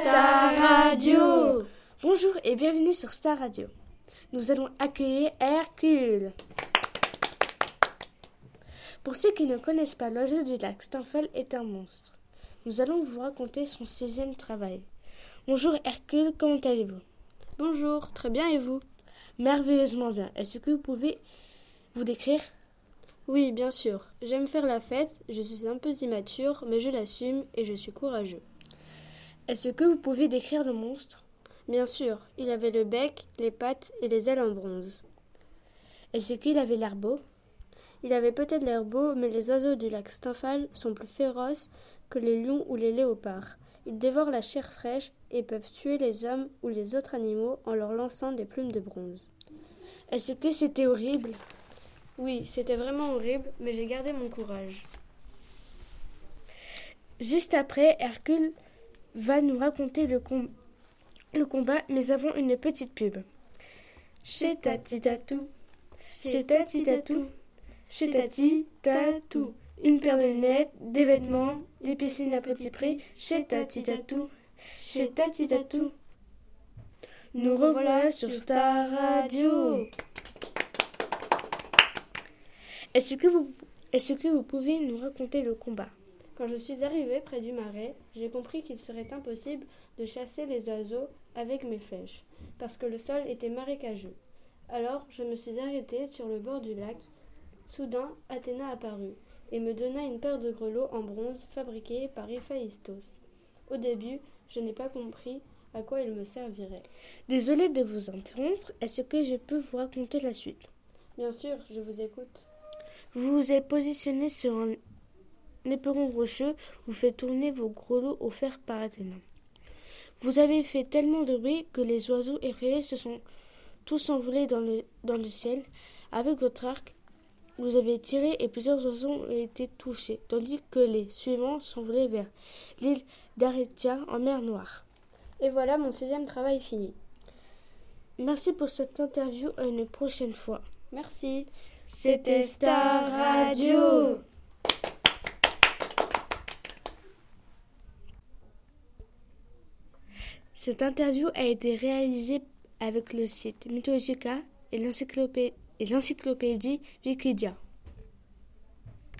Star Radio Bonjour et bienvenue sur Star Radio. Nous allons accueillir Hercule. Pour ceux qui ne connaissent pas, l'oiseau du lac Steinfeld est un monstre. Nous allons vous raconter son sixième travail. Bonjour Hercule, comment allez-vous? Bonjour, très bien et vous? Merveilleusement bien. Est-ce que vous pouvez vous décrire? Oui, bien sûr. J'aime faire la fête, je suis un peu immature, mais je l'assume et je suis courageux. Est-ce que vous pouvez décrire le monstre? Bien sûr, il avait le bec, les pattes et les ailes en bronze. Est-ce qu'il avait l'air beau? Il avait peut-être l'air beau, mais les oiseaux du lac Stymphal sont plus féroces que les lions ou les léopards. Ils dévorent la chair fraîche et peuvent tuer les hommes ou les autres animaux en leur lançant des plumes de bronze. Est-ce que c'était horrible? Oui, c'était vraiment horrible, mais j'ai gardé mon courage. Juste après, Hercule va nous raconter le, le combat, mais avant une petite pub. Chez Tati Tatou, chez Tatou, Tatou. Une paire de lunettes, des vêtements, des piscines à petit prix, chez Tati Tatou, chez Tatou. Nous revoilà sur Star Radio. Est-ce que est-ce que vous pouvez nous raconter le combat? Quand je suis arrivée près du marais, j'ai compris qu'il serait impossible de chasser les oiseaux avec mes flèches, parce que le sol était marécageux. Alors je me suis arrêtée sur le bord du lac. Soudain, Athéna apparut et me donna une paire de grelots en bronze fabriqués par Héphaïstos. Au début, je n'ai pas compris à quoi ils me serviraient. Désolée de vous interrompre, est-ce que je peux vous raconter la suite? Bien sûr, je vous écoute. Vous vous êtes positionné sur un éperon rocheux, vous faites tourner vos grelots offerts par Athéna. Vous avez fait tellement de bruit que les oiseaux effrayés se sont tous envolés dans le, dans le ciel. Avec votre arc, vous avez tiré et plusieurs oiseaux ont été touchés, tandis que les suivants s'envolaient vers l'île d'Aretia en mer Noire. Et voilà mon sixième travail fini. Merci pour cette interview. À une prochaine fois. Merci. C'était Star Radio. Cette interview a été réalisée avec le site Mythologica et l'encyclopédie Wikidia.